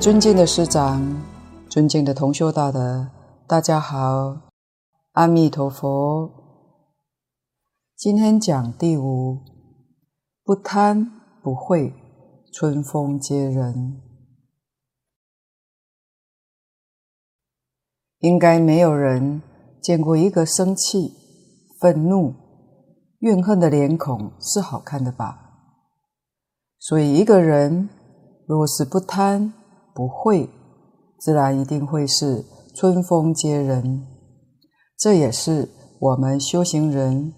尊敬的师长、尊敬的同修大德，大家好，阿弥陀佛。今天讲第五，不贪不恚，春风接人。应该没有人见过一个生气、愤怒、怨恨的脸孔是好看的吧？所以一个人。若是不贪不会，自然一定会是春风接人。这也是我们修行人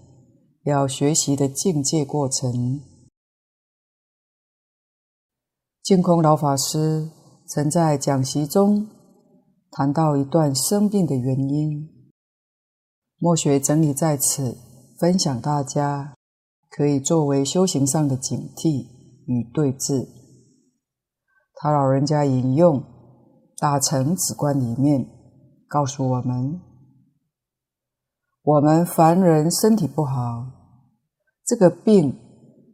要学习的境界过程。净空老法师曾在讲习中谈到一段生病的原因，末学整理在此分享，大家可以作为修行上的警惕与对治。他老人家引用《大乘止观》里面告诉我们：我们凡人身体不好，这个病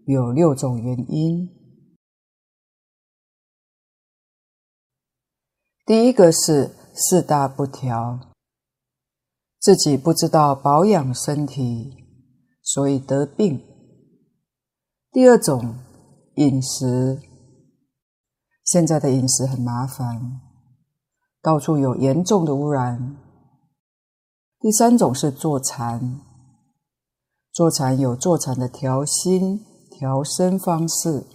有六种原因。第一个是四大不调，自己不知道保养身体，所以得病。第二种，饮食。现在的饮食很麻烦，到处有严重的污染。第三种是坐禅，坐禅有坐禅的调心、调身方式。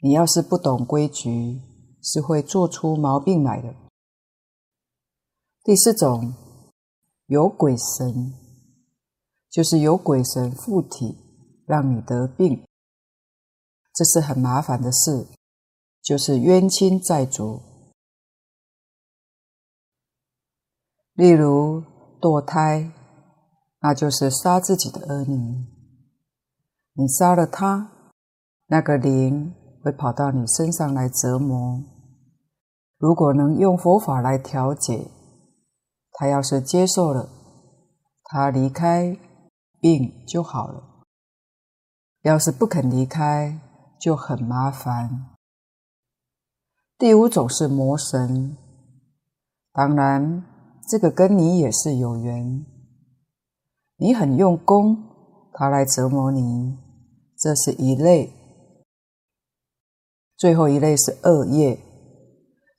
你要是不懂规矩，是会做出毛病来的。第四种有鬼神，就是有鬼神附体，让你得病，这是很麻烦的事。就是冤亲债主，例如堕胎，那就是杀自己的儿女。你杀了他，那个灵会跑到你身上来折磨。如果能用佛法来调解，他要是接受了，他离开，病就好了；要是不肯离开，就很麻烦。第五种是魔神，当然这个跟你也是有缘，你很用功，他来折磨你，这是一类。最后一类是恶业，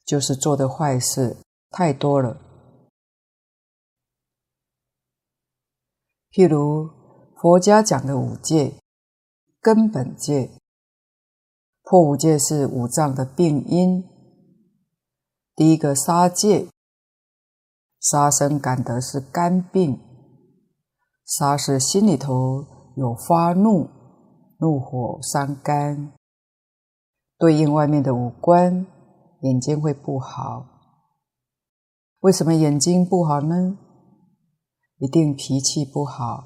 就是做的坏事太多了。譬如佛家讲的五戒，根本戒。破五戒是五脏的病因。第一个杀戒，杀生感得是肝病，杀是心里头有发怒，怒火伤肝，对应外面的五官，眼睛会不好。为什么眼睛不好呢？一定脾气不好，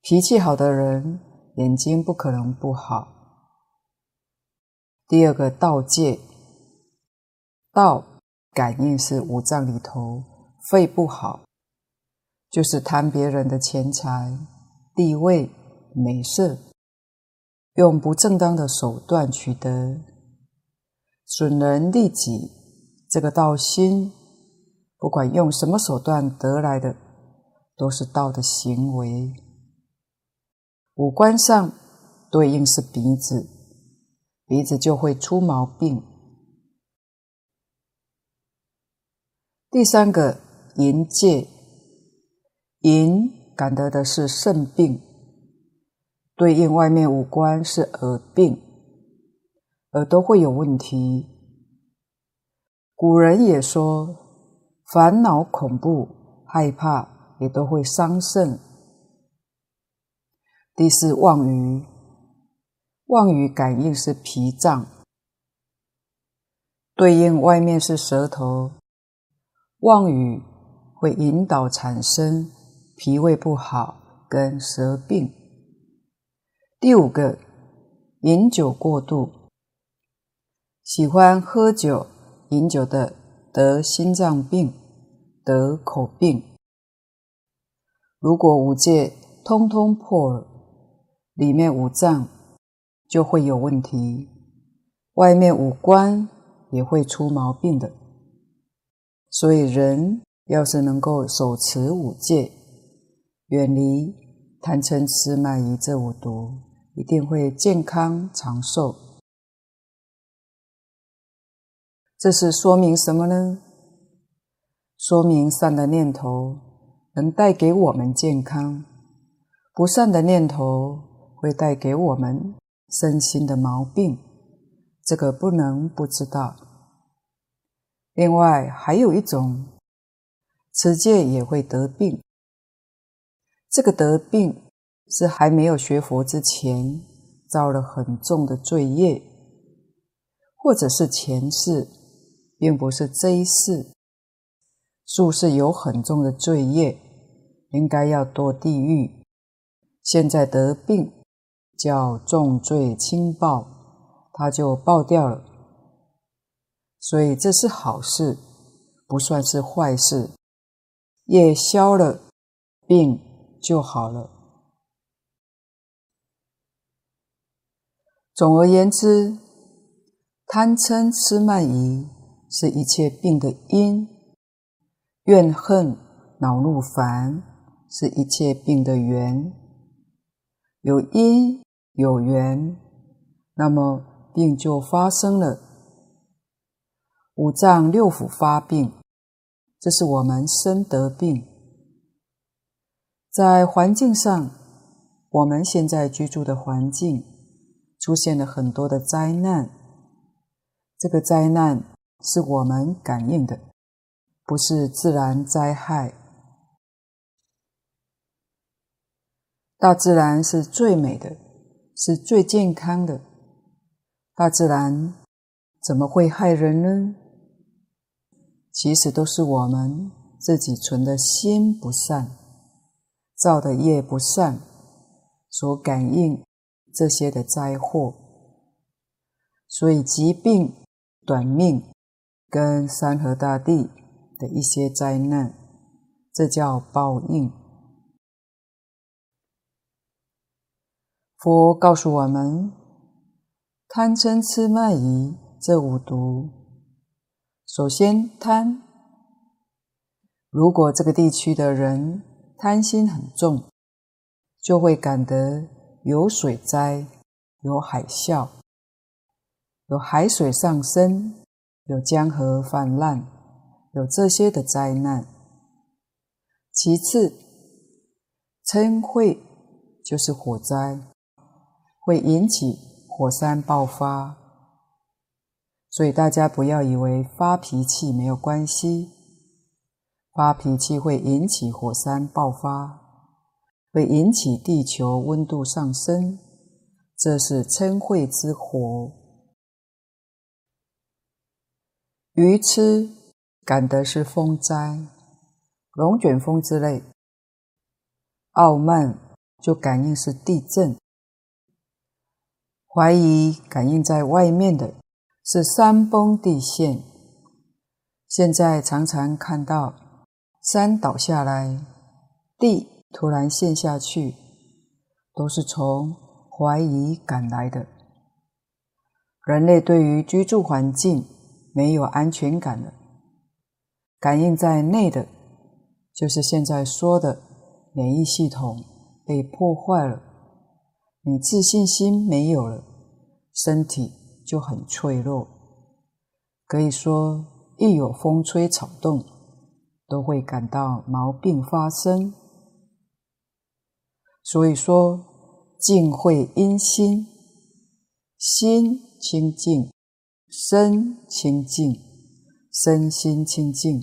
脾气好的人，眼睛不可能不好。第二个盗戒，盗感应是五脏里头肺不好，就是贪别人的钱财、地位、美色，用不正当的手段取得，损人利己。这个盗心，不管用什么手段得来的，都是盗的行为。五官上对应是鼻子。鼻子就会出毛病。第三个淫戒，淫感得的是肾病，对应外面五官是耳病，耳朵会有问题。古人也说，烦恼、恐怖、害怕也都会伤肾。第四妄语。妄语感应是脾脏，对应外面是舌头，妄语会引导产生脾胃不好跟舌病。第五个，饮酒过度，喜欢喝酒、饮酒的得心脏病、得口病。如果五戒通通破了，里面五脏。就会有问题，外面五官也会出毛病的。所以人要是能够手持五戒，远离贪嗔痴慢疑这五毒，一定会健康长寿。这是说明什么呢？说明善的念头能带给我们健康，不善的念头会带给我们身心的毛病。这个不能不知道。另外还有一种，持戒也会得病。这个得病是还没有学佛之前造了很重的罪业，或者是前世，并不是这一世，数世有很重的罪业，应该要堕地狱。现在得病叫重罪轻报。他就爆掉了，所以这是好事，不算是坏事。业消了，病就好了。总而言之，贪嗔痴慢疑是一切病的因，怨恨恼怒烦是一切病的缘。有因有缘，那么。病就发生了，五脏六腑发病，这是我们身得病。在环境上，我们现在居住的环境出现了很多的灾难，这个灾难是我们感应的，不是自然灾害。大自然是最美的，是最健康的。大自然怎么会害人呢？其实都是我们自己存的心不善，造的业不善，所感应这些的灾祸。所以疾病、短命跟山河大地的一些灾难，这叫报应。佛告诉我们。贪嗔痴慢疑这五毒，首先贪。如果这个地区的人贪心很重，就会感得有水灾、有海啸、有海水上升、有江河泛滥、有这些的灾难。其次，嗔恚就是火灾，会引起。火山爆发，所以大家不要以为发脾气没有关系，发脾气会引起火山爆发，会引起地球温度上升，这是嗔恚之火。愚痴感的是风灾、龙卷风之类，傲慢就感应是地震。怀疑感应在外面的是山崩地陷，现在常常看到山倒下来，地突然陷下去，都是从怀疑赶来的。人类对于居住环境没有安全感了，感应在内的，就是现在说的免疫系统被破坏了。你自信心没有了，身体就很脆弱。可以说，一有风吹草动，都会感到毛病发生。所以说，净会因心，心清净，身清净，身心清净，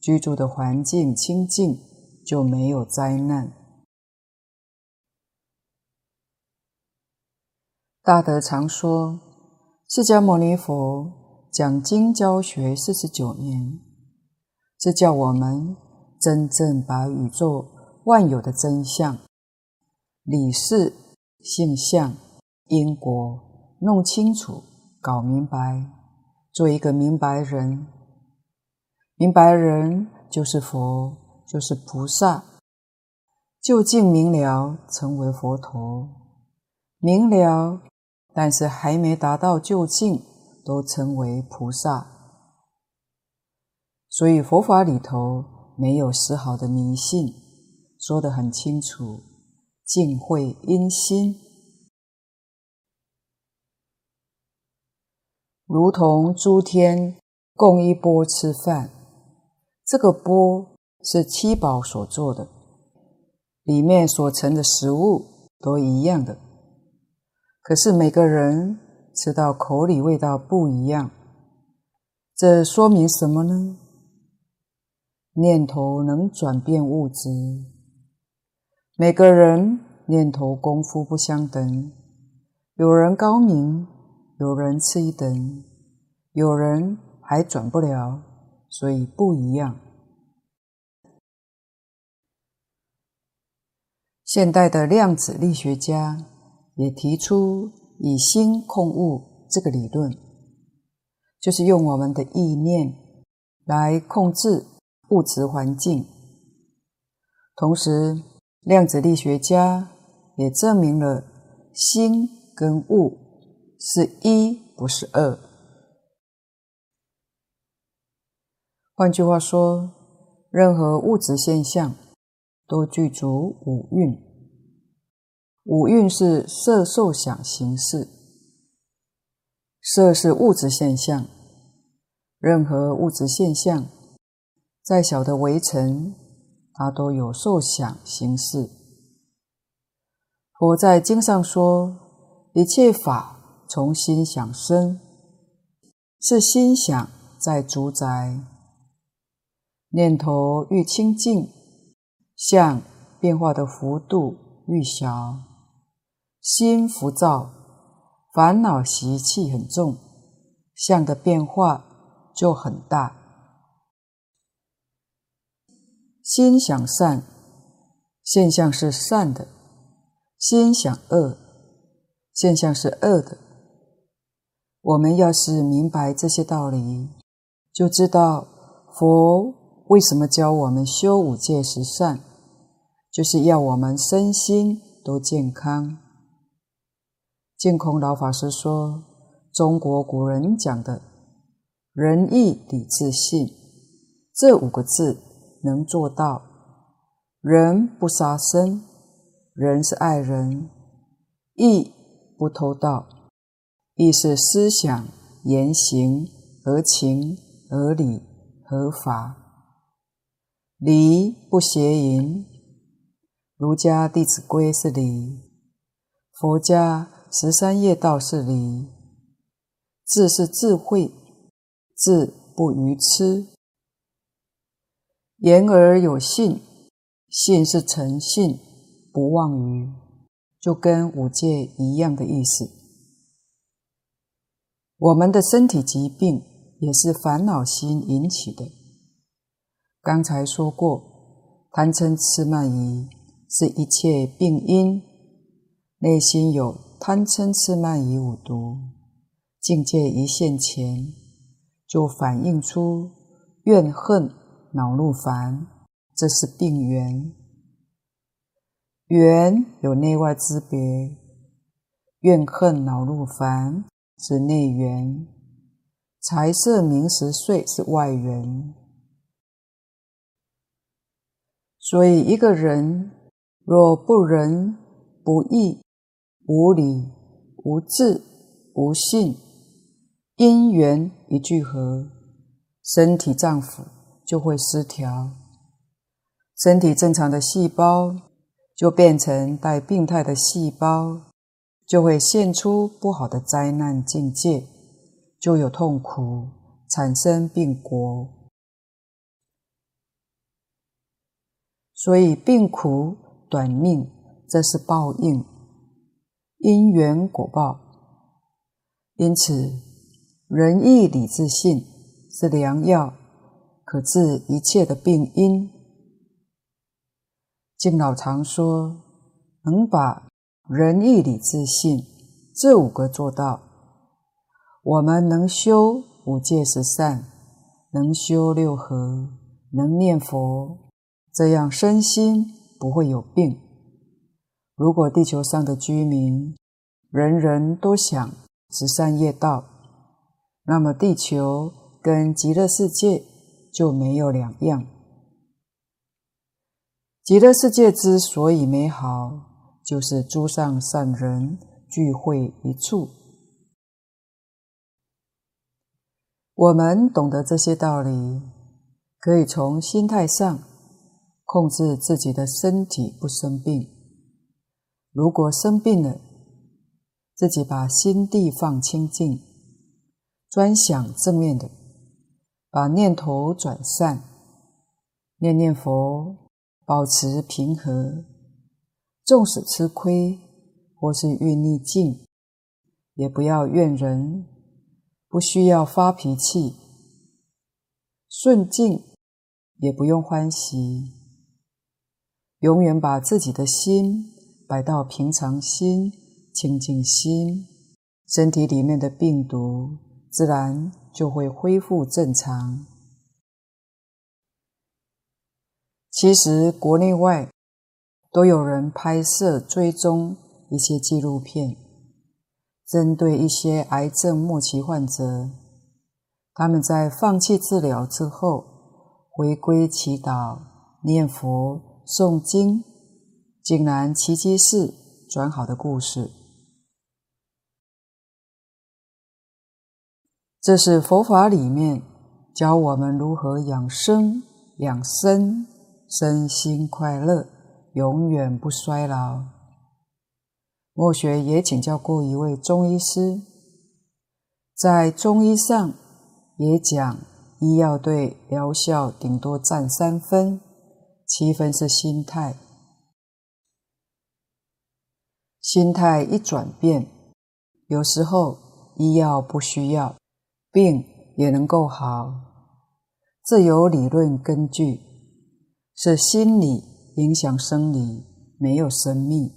居住的环境清净，就没有灾难。大德常说，释迦牟尼佛讲经教学四十九年，这叫我们真正把宇宙万有的真相、理事、性相、因果弄清楚、搞明白，做一个明白人。明白人就是佛，就是菩萨，究竟明了，成为佛陀，明了。但是还没达到究竟，都称为菩萨。所以佛法里头没有丝毫的迷信，说得很清楚，净慧因心，如同诸天共一钵吃饭，这个钵是七宝所做的，里面所盛的食物都一样的。可是每个人吃到口里味道不一样，这说明什么呢？念头能转变物质，每个人念头功夫不相等，有人高明，有人次一等，有人还转不了，所以不一样。现代的量子力学家。也提出以心控物这个理论，就是用我们的意念来控制物质环境。同时，量子力学家也证明了心跟物是一，不是二。换句话说，任何物质现象都具足五蕴。五蕴是色、受、想、行、识。色是物质现象，任何物质现象，再小的微尘，它都有受想行识。佛在经上说，一切法从心想生，是心想在主宰。念头愈清净，相变化的幅度愈小。心浮躁，烦恼习气很重，相的变化就很大。心想善，现象是善的；心想恶，现象是恶的。我们要是明白这些道理，就知道佛为什么教我们修五戒十善，就是要我们身心都健康。净空老法师说：“中国古人讲的‘仁义礼智信’这五个字能做到。仁不杀生，仁是爱人；义不偷盗，义是思想言行合情合理合法；礼不邪淫，儒家《弟子规》是礼，佛家。”十三业道是礼，智是智慧，智不愚痴，言而有信，信是诚信，不妄于，就跟五戒一样的意思。我们的身体疾病也是烦恼心引起的。刚才说过，贪嗔痴慢疑是一切病因，内心有。贪嗔痴慢疑五毒，境界一现前，就反映出怨恨恼怒烦，这是病源。缘有内外之别，怨恨恼怒烦是内缘，财色名食睡是外缘。所以一个人若不仁不义，无理、无智、无信，因缘一聚合，身体脏腑就会失调。身体正常的细胞就变成带病态的细胞，就会现出不好的灾难境界，就有痛苦，产生病果。所以病苦短命，这是报应。因缘果报，因此仁义礼智信是良药，可治一切的病因。敬老常说，能把仁义礼智信这五个做到，我们能修五戒十善，能修六合，能念佛，这样身心不会有病。如果地球上的居民人人都想十善业道，那么地球跟极乐世界就没有两样。极乐世界之所以美好，就是诸上善人聚会一处。我们懂得这些道理，可以从心态上控制自己的身体不生病。如果生病了，自己把心地放清净。专想正面的，把念头转善，念念佛，保持平和。纵使吃亏或是遇逆境，也不要怨人，不需要发脾气。顺境也不用欢喜，永远把自己的心摆到平常心、清净心，身体里面的病毒，自然就会恢复正常。其实国内外都有人拍摄追踪一些纪录片，针对一些癌症末期患者，他们在放弃治疗之后，回归祈祷、念佛、诵经，竟然奇迹式转好的故事。这是佛法里面教我们如何养生、养生，身心快乐，永远不衰老。莫学也请教过一位中医师，在中医上也讲，医药对疗效顶多占三分，七分是心态。心态一转变，有时候医药不需要。病也能够好，这有理论根据，是心理影响生理，没有生命，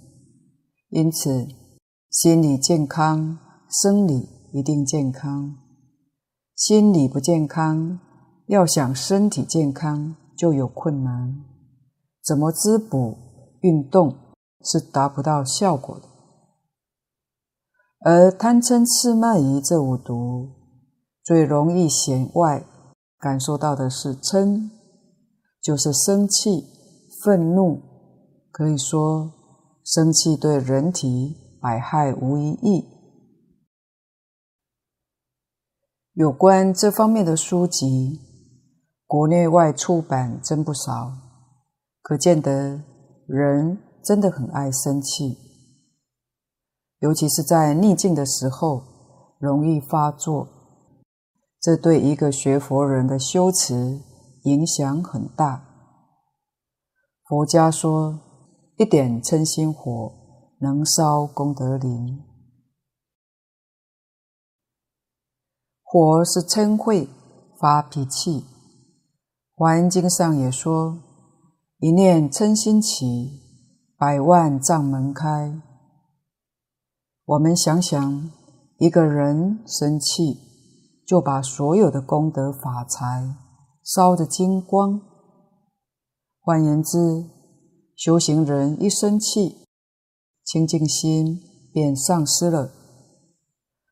因此心理健康，生理一定健康。心理不健康，要想身体健康就有困难。怎么滋补运动是达不到效果的，而贪嗔痴慢疑这五毒。最容易显外感受到的是嗔，就是生气、愤怒。可以说，生气对人体百害无一益。有关这方面的书籍，国内外出版真不少，可见得人真的很爱生气，尤其是在逆境的时候，容易发作。这对一个学佛人的修持影响很大。佛家说，一点嗔心火能烧功德林。火是嗔恚，发脾气。华严经上也说，一念嗔心起，百万障门开。我们想想，一个人生气。就把所有的功德法财烧得精光。换言之，修行人一生气，清净心便丧失了。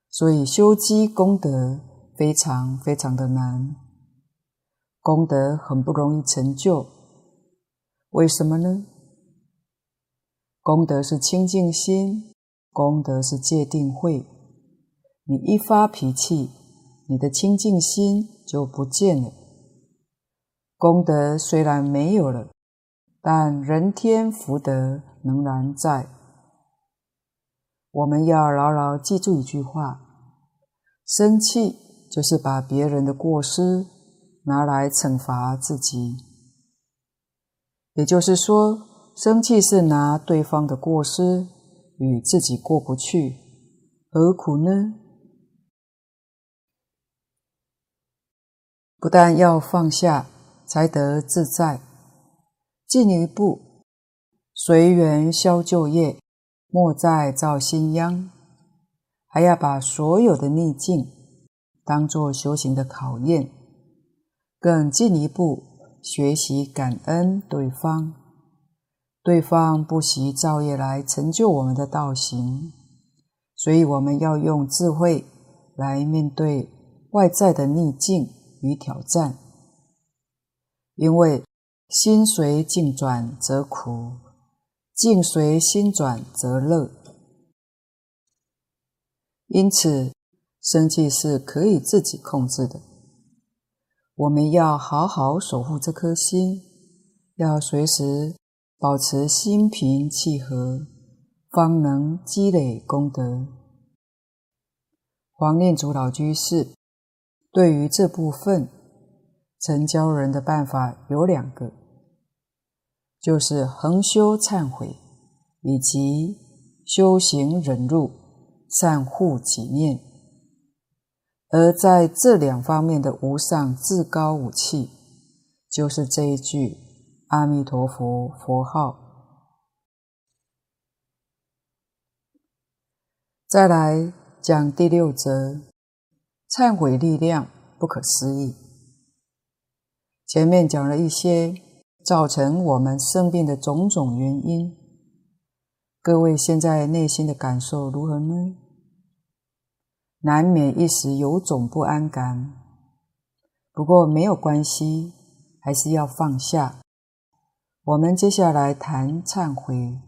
所以修积功德非常非常的难，功德很不容易成就。为什么呢？功德是清净心，功德是戒定慧。你一发脾气，你的清净心就不见了，功德虽然没有了，但人天福德仍然在。我们要牢牢记住一句话：生气就是把别人的过失拿来惩罚自己，也就是说，生气是拿对方的过失与自己过不去，何苦呢？不但要放下，才得自在。进一步，随缘消旧业，莫再造新殃。还要把所有的逆境当作修行的考验，更进一步学习感恩对方。对方不惜造业来成就我们的道行，所以我们要用智慧来面对外在的逆境与挑战，因为心随境转则苦，境随心转则乐。因此，生气是可以自己控制的。我们要好好守护这颗心，要随时保持心平气和，方能积累功德。黄念祖老居士对于这部分，曾教人的办法有两个，就是恒修忏悔，以及修行忍辱，善护己念。而在这两方面的无上至高武器，就是这一句阿弥陀佛佛号。再来讲第六则，忏悔力量不可思议。前面讲了一些造成我们生病的种种原因，各位现在内心的感受如何呢？难免一时有种不安感，不过没有关系，还是要放下。我们接下来谈忏悔，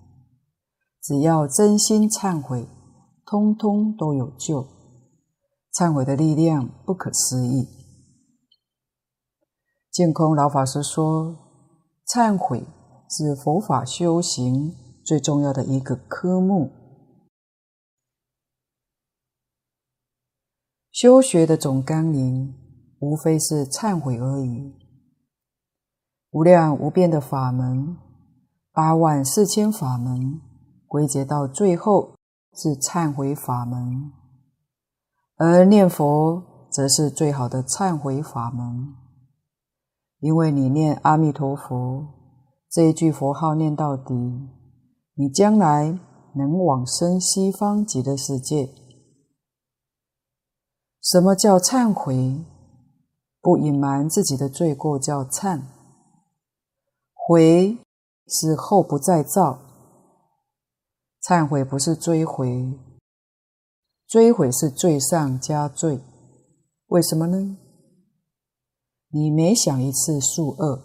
只要真心忏悔，通通都有救。忏悔的力量不可思议。净空老法师说，忏悔是佛法修行最重要的一个科目。修学的总纲领，无非是忏悔而已。无量无边的法门，八万四千法门，归结到最后是忏悔法门。而念佛则是最好的忏悔法门，因为你念阿弥陀佛这一句佛号念到底，你将来能往生西方极乐世界。什么叫忏悔？不隐瞒自己的罪过叫忏。悔是后不再造。忏悔不是追悔，追悔是罪上加罪。为什么呢？你每想一次数恶，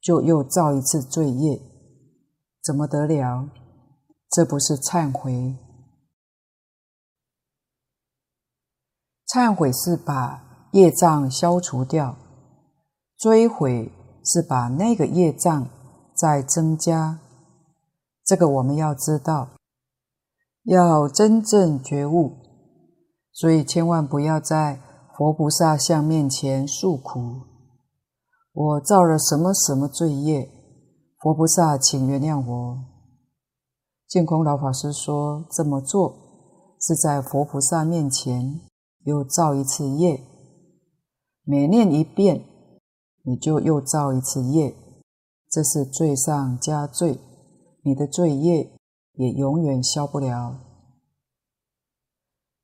就又造一次罪业，怎么得了？这不是忏悔。忏悔是把业障消除掉，追悔是把那个业障再增加。这个我们要知道，要真正觉悟，所以千万不要在佛菩萨像面前诉苦。我造了什么什么罪业，佛菩萨请原谅我。净空老法师说，这么做是在佛菩萨面前。又造一次业，每念一遍，你就又造一次业，这是罪上加罪，你的罪业也永远消不了。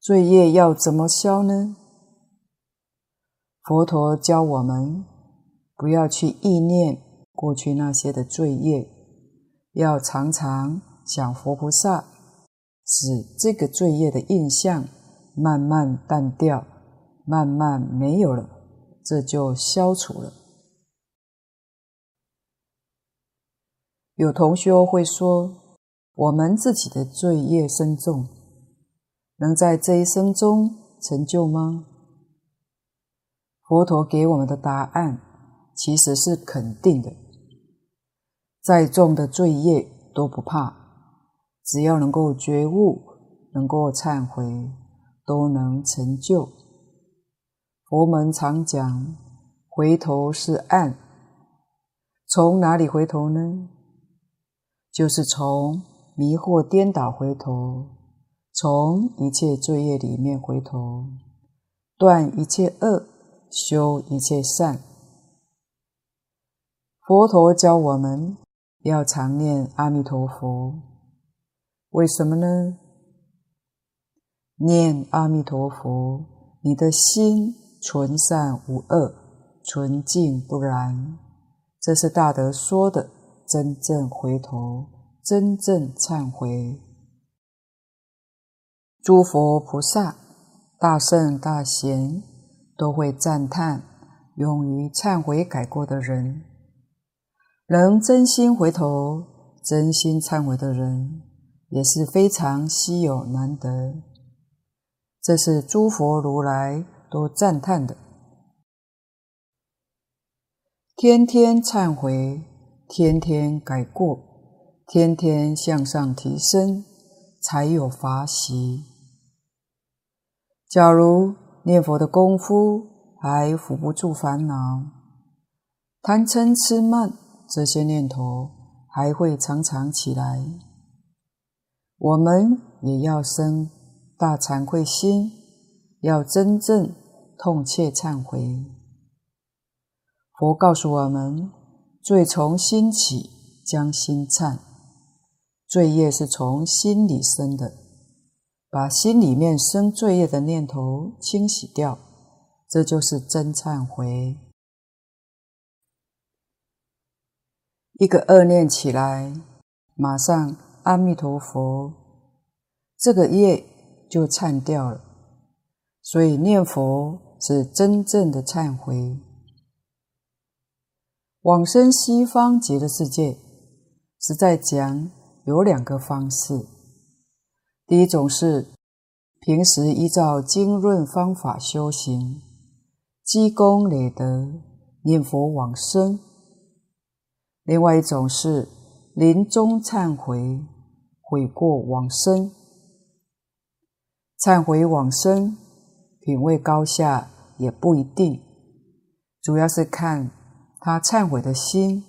罪业要怎么消呢？佛陀教我们不要去忆念过去那些的罪业，要常常想佛菩萨，使这个罪业的印象。慢慢淡掉，慢慢没有了，这就消除了。有同学会说，我们自己的罪业深重，能在这一生中成就吗？佛陀给我们的答案其实是肯定的，再重的罪业都不怕，只要能够觉悟，能够忏悔。都能成就。佛门常讲，回头是岸。从哪里回头呢？就是从迷惑颠倒回头，从一切罪业里面回头，断一切恶，修一切善。佛陀教我们要常念阿弥陀佛，为什么呢？念阿弥陀佛，你的心纯善无恶，纯净不染。这是大德说的真正回头，真正忏悔。诸佛菩萨、大圣大贤，都会赞叹勇于忏悔改过的人，能真心回头、真心忏悔的人，也是非常稀有难得。这是诸佛如来都赞叹的。天天忏悔，天天改过，天天向上提升，才有法喜。假如念佛的功夫还扶不住烦恼，贪嗔痴慢这些念头还会常常起来，我们也要生大惭愧心，要真正痛切忏悔。佛告诉我们：罪从心起，将心忏。罪业是从心里生的，把心里面生罪业的念头清洗掉，这就是真忏悔。一个恶念起来，马上阿弥陀佛，这个业就忏掉了。所以念佛是真正的忏悔。往生西方极乐世界，是在讲有两个方式。第一种是平时依照经论方法修行，积功累德，念佛往生；另外一种是临终忏悔，悔过往生。忏悔往生，品位高下也不一定，主要是看。他忏悔的心，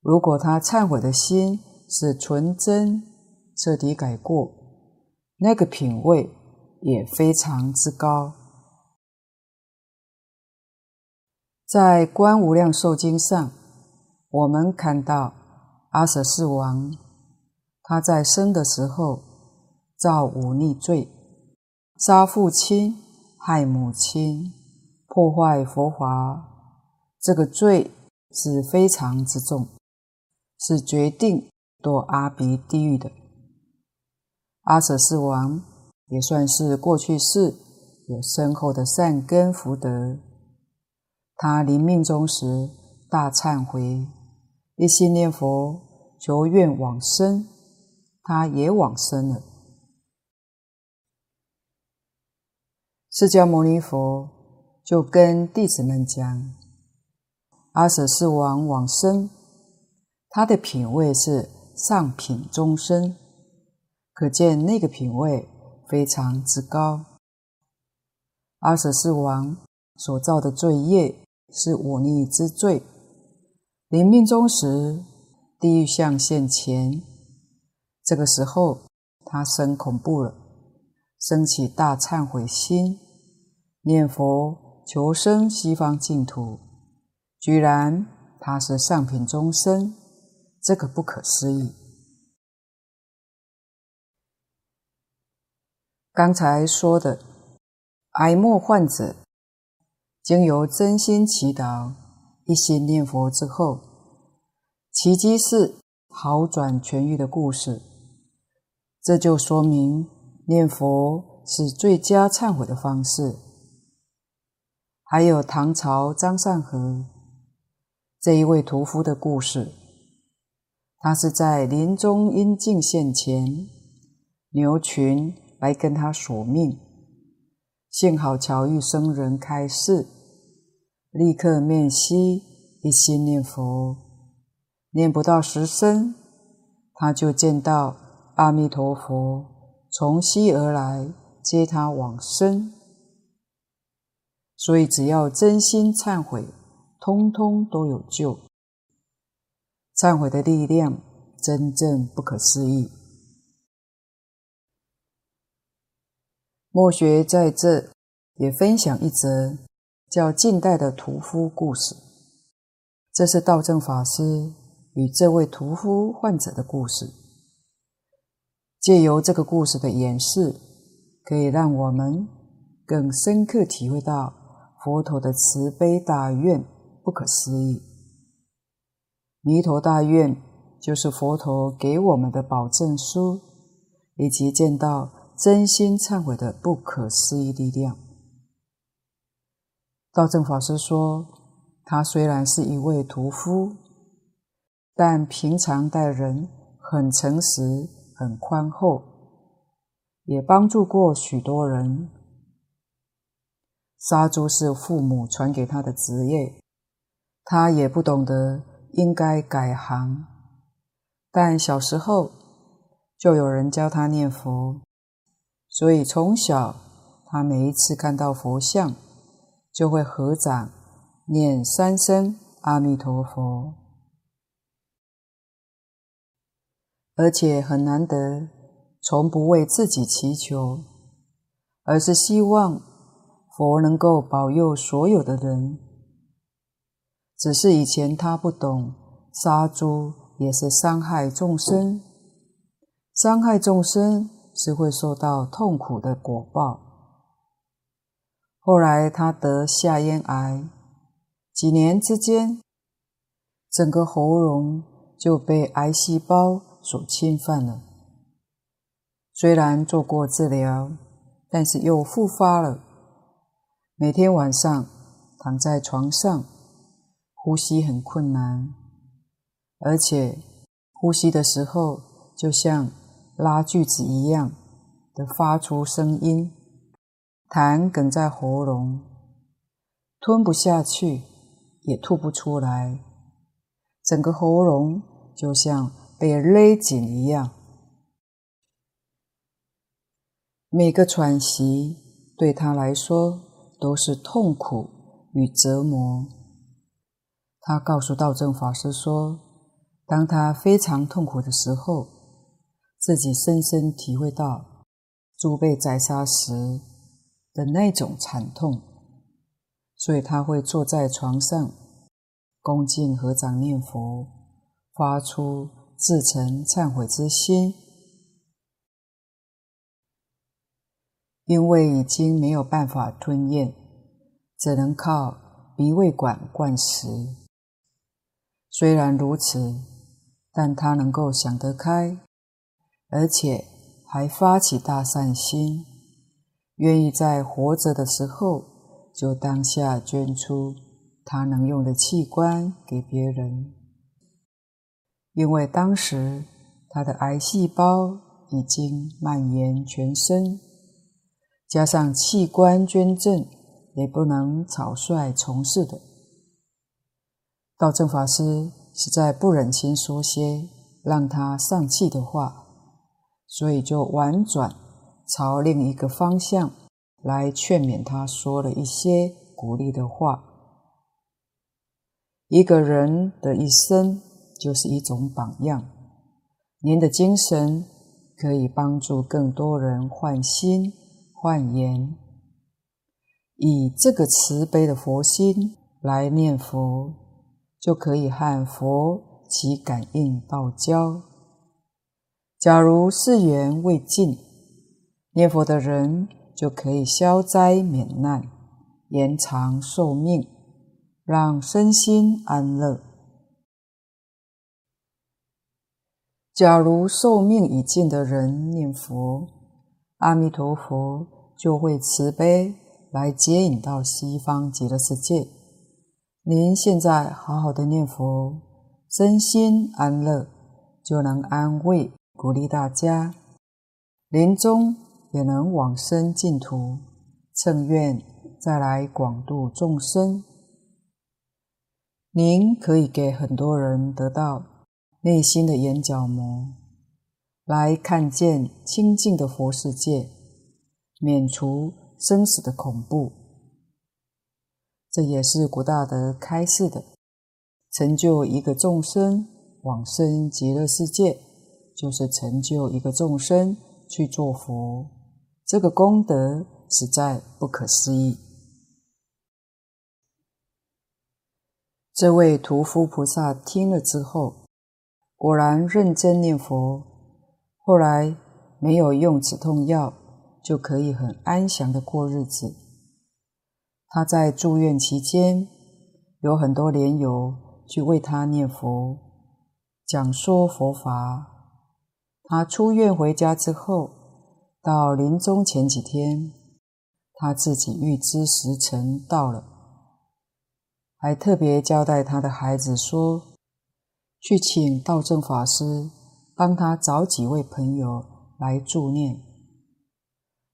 如果他忏悔的心是纯真、彻底改过，那个品位也非常之高。在《观无量寿经》上，我们看到阿舍世王，他在生的时候造忤逆罪，杀父亲、害母亲、破坏佛法。这个罪是非常之重，是决定堕阿鼻地狱的。阿舍世王也算是过去世有深厚的善根福德。他临命终时大忏悔，一心念佛求愿往生，他也往生了。释迦牟尼佛就跟弟子们讲。阿舍世王往生，他的品位是上品中生，可见那个品位非常之高。阿舍世王所造的罪业是忤逆之罪，临命终时，地狱相现前，这个时候他生恐怖了，生起大忏悔心，念佛求生西方净土。居然他是上品中生，这个不可思议。刚才说的癌末患者，经由真心祈祷、一心念佛之后，奇迹是好转痊愈的故事，这就说明念佛是最佳忏悔的方式。还有唐朝张善和。这一位屠夫的故事，他是在临终阴尽现前，牛群来跟他索命，幸好巧遇僧人开示，立刻面西一心念佛，念不到十声，他就见到阿弥陀佛从西而来接他往生，所以只要真心忏悔。通通都有救，忏悔的力量真正不可思议。末学在这也分享一则叫近代的屠夫故事，这是道正法师与这位屠夫患者的故事。借由这个故事的演示，可以让我们更深刻体会到佛陀的慈悲大愿。不可思议，弥陀大愿就是佛陀给我们的保证书，以及见到真心忏悔的不可思议力量。道正法师说，他虽然是一位屠夫，但平常待人很诚实、很宽厚，也帮助过许多人。杀猪是父母传给他的职业，他也不懂得应该改行，但小时候就有人教他念佛，所以从小他每一次看到佛像，就会合掌念三声阿弥陀佛，而且很难得，从不为自己祈求，而是希望。佛能够保佑所有的人，只是以前他不懂，杀猪也是伤害众生，伤害众生是会受到痛苦的果报。后来他得下咽癌，几年之间，整个喉咙就被癌细胞所侵犯了。虽然做过治疗，但是又复发了。每天晚上躺在床上，呼吸很困难，而且呼吸的时候就像拉锯子一样的发出声音，痰哽在喉咙，吞不下去，也吐不出来，整个喉咙就像被勒紧一样，每个喘息对他来说。都是痛苦与折磨。他告诉道正法师说，当他非常痛苦的时候，自己深深体会到猪被宰杀时的那种惨痛，所以他会坐在床上，恭敬合掌念佛，发出至诚忏悔之心，因为已经没有办法吞咽。只能靠鼻胃管灌食。虽然如此，但他能够想得开，而且还发起大善心，愿意在活着的时候就当下捐出他能用的器官给别人。因为当时他的癌细胞已经蔓延全身，加上器官捐赠。也不能草率从事的。道正法师实在不忍心说些让他丧气的话，所以就婉转朝另一个方向来劝勉他，说了一些鼓励的话。一个人的一生就是一种榜样，您的精神可以帮助更多人换心换言。以这个慈悲的佛心来念佛，就可以和佛起感应道交。假如世缘未尽，念佛的人就可以消灾免难，延长寿命，让身心安乐。假如寿命已尽的人念佛，阿弥陀佛就会慈悲。来接引到西方极乐世界。您现在好好的念佛，身心安乐，就能安慰鼓励大家，临终也能往生净土，乘愿再来广度众生。您可以给很多人得到内心的眼角膜，来看见清净的佛世界，免除。生死的恐怖，这也是古大德开示的。成就一个众生往生极乐世界，就是成就一个众生去做佛。这个功德实在不可思议。这位屠夫菩萨听了之后，果然认真念佛，后来没有用止痛药。就可以很安详的过日子。他在住院期间，有很多莲友去为他念佛、讲说佛法。他出院回家之后，到临终前几天，他自己预知时辰到了，还特别交代他的孩子说：“去请道正法师帮他找几位朋友来助念。”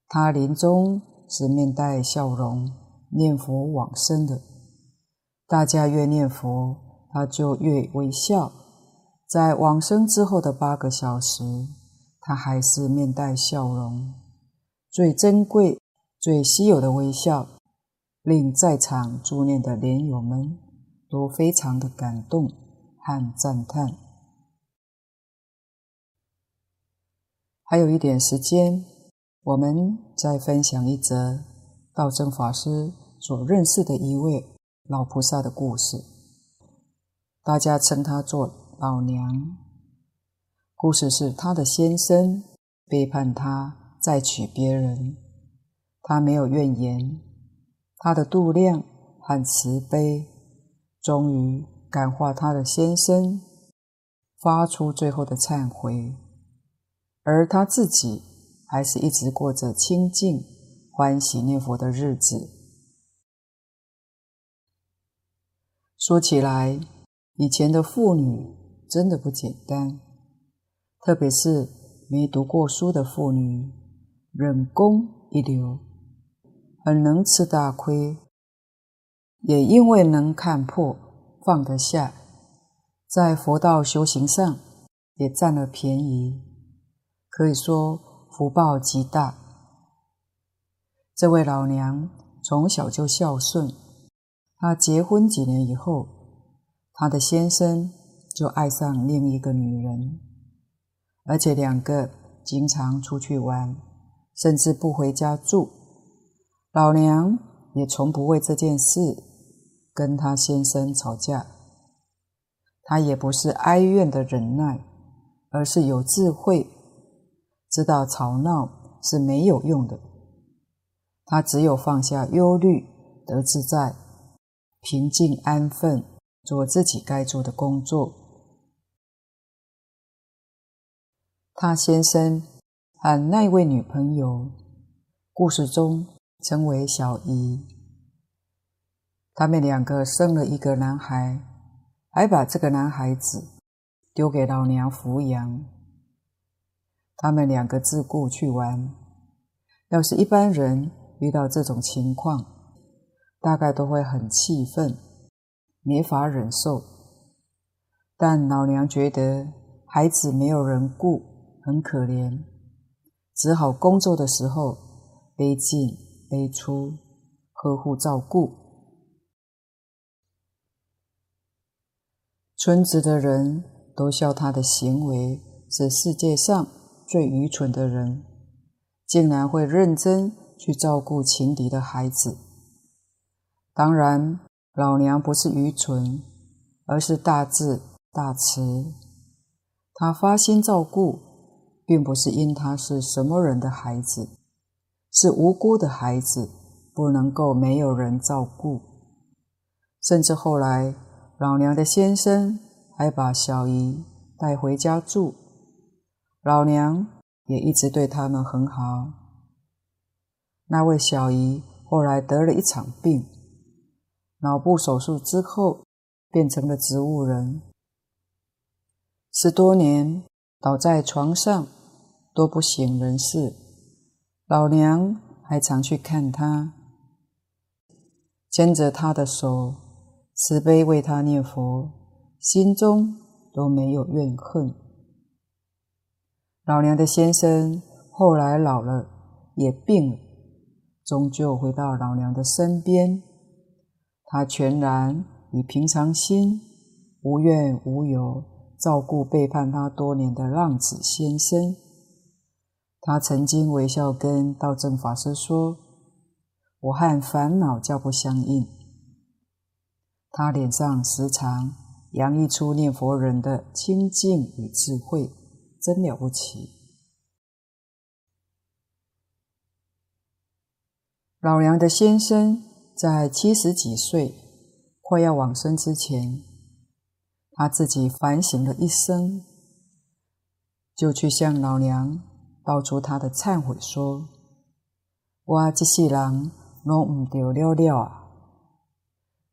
他临终是面带笑容念佛往生的。大家越念佛，他就越微笑。在往生之后的八个小时，他还是面带笑容，最珍贵、最稀有的微笑，令在场助念的莲友们都非常的感动和赞叹。还有一点时间，我们再分享一则道正法师所认识的一位老菩萨的故事。大家称他做老娘。故事是他的先生背叛他，再娶别人，他没有怨言，他的度量和慈悲，终于感化他的先生，发出最后的忏悔，而他自己还是一直过着清净、欢喜念佛的日子。说起来，以前的妇女真的不简单。特别是没读过书的妇女，忍功一流，很能吃大亏，也因为能看破、放得下，在佛道修行上也占了便宜，可以说福报极大。这位老娘从小就孝顺，她结婚几年以后，她的先生就爱上另一个女人。而且两个经常出去玩，甚至不回家住。老娘也从不为这件事跟她先生吵架。她也不是哀怨的忍耐，而是有智慧，知道吵闹是没有用的。她只有放下忧虑，得自在，平静安分，做自己该做的工作。他先生和那位女朋友，故事中称为小姨。他们两个生了一个男孩，还把这个男孩子丢给老娘抚养。他们两个自顾去玩。要是一般人遇到这种情况，大概都会很气愤，没法忍受。但老娘觉得孩子没有人顾。很可怜，只好工作的时候背进背出，呵护照顾。村子的人都笑他的行为是世界上最愚蠢的人，竟然会认真去照顾情敌的孩子。当然，老娘不是愚蠢，而是大智大慈，他发心照顾。并不是因他是什么人的孩子，是无辜的孩子，不能够没有人照顾。甚至后来，老娘的先生还把小姨带回家住，老娘也一直对他们很好。那位小姨后来得了一场病，脑部手术之后变成了植物人，十多年倒在床上。都不省人事，老娘还常去看他，牵着他的手，慈悲为他念佛，心中都没有怨恨。老娘的先生后来老了，也病了，终究回到老娘的身边，他全然以平常心，无怨无尤，照顾背叛他多年的浪子先生。他曾经微笑跟道正法师说：“我和烦恼较不相应。”他脸上时常洋溢出念佛人的清净与智慧，真了不起。老梁的先生在七十几岁，快要往生之前，他自己反省了一生，就去向老娘。道出他的忏悔，说：“我这世人拢唔对了了啊！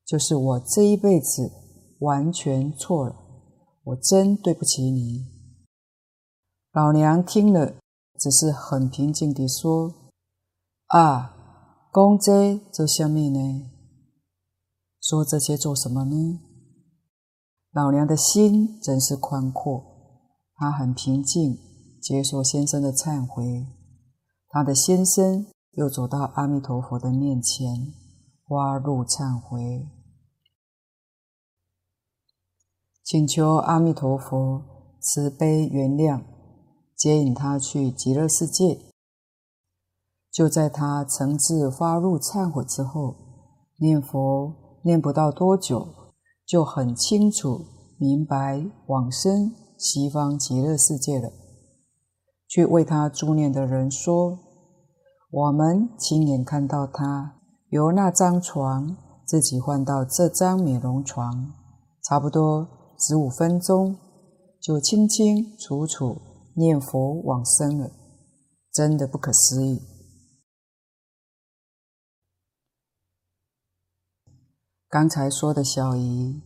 就是我这一辈子完全错了，我真对不起你。”老娘听了，只是很平静地说：“啊，公这做什么呢？说这些做什么呢？”老娘的心真是宽阔，她很平静，接受先生的忏悔。她的先生又走到阿弥陀佛的面前，发露忏悔，请求阿弥陀佛慈悲原谅，接引他去极乐世界。就在他诚挚发露忏悔之后，念佛念不到多久。就很清楚明白往生西方极乐世界了。去为他助念的人说：“我们亲眼看到他由那张床自己换到这张美容床，差不多十五分钟，就清清楚楚念佛往生了，真的不可思议。”刚才说的小姨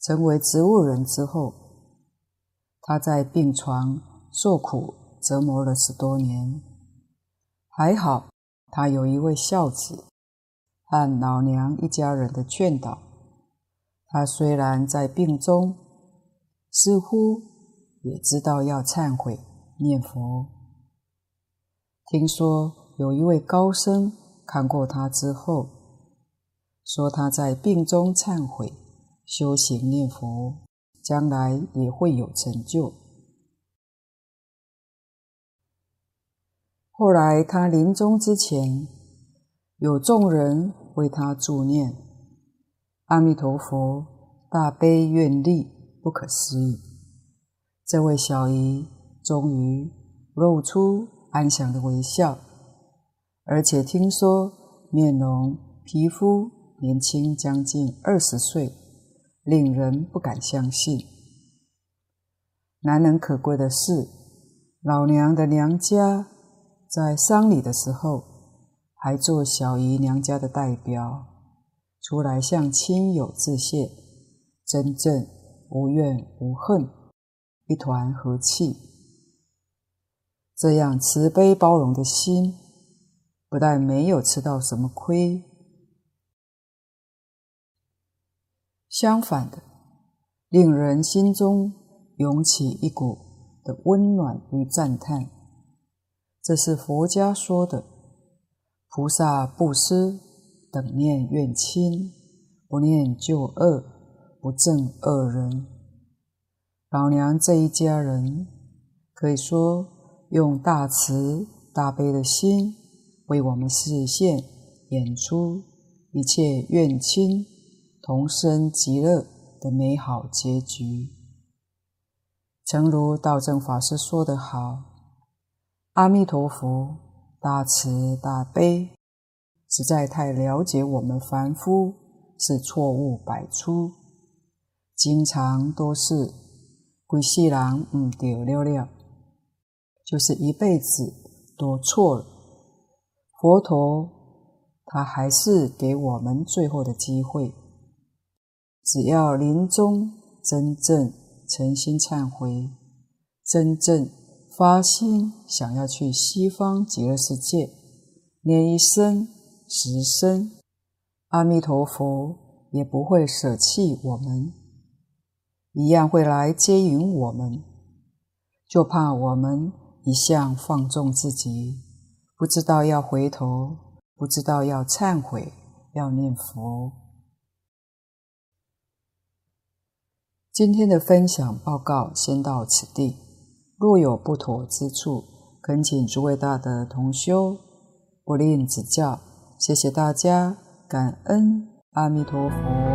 成为植物人之后，她在病床受苦折磨了十多年。还好，她有一位孝子和老娘一家人的劝导。她虽然在病中，似乎也知道要忏悔念佛。听说有一位高僧看过她之后。说他在病中忏悔、修行念佛，将来也会有成就。后来他临终之前，有众人为他助念：“阿弥陀佛，大悲愿力不可思议。”这位小姨终于露出安详的微笑，而且听说面容、皮肤。年轻将近二十岁，令人不敢相信。难能可贵的是，老娘的娘家在丧礼的时候，还做小姨娘家的代表，出来向亲友致谢，真正无怨无恨，一团和气。这样慈悲包容的心，不但没有吃到什么亏。相反的，令人心中涌起一股的温暖与赞叹。这是佛家说的：菩萨布施，等念愿亲，不念旧恶，不憎恶人。老娘这一家人，可以说用大慈大悲的心，为我们示现演出一切愿亲。同生极乐的美好结局，诚如道正法师说得好：“阿弥陀佛，大慈大悲，实在太了解我们凡夫是错误百出，经常都是规世人唔对了了，就是一辈子都错了。佛陀他还是给我们最后的机会。”只要临终真正诚心忏悔，真正发心想要去西方极乐世界，念一生十声，阿弥陀佛也不会舍弃我们，一样会来接引我们。就怕我们一向放纵自己，不知道要回头，不知道要忏悔，要念佛。今天的分享报告先到此地，若有不妥之处，恳请诸位大德同修不吝指教。谢谢大家，感恩阿弥陀佛。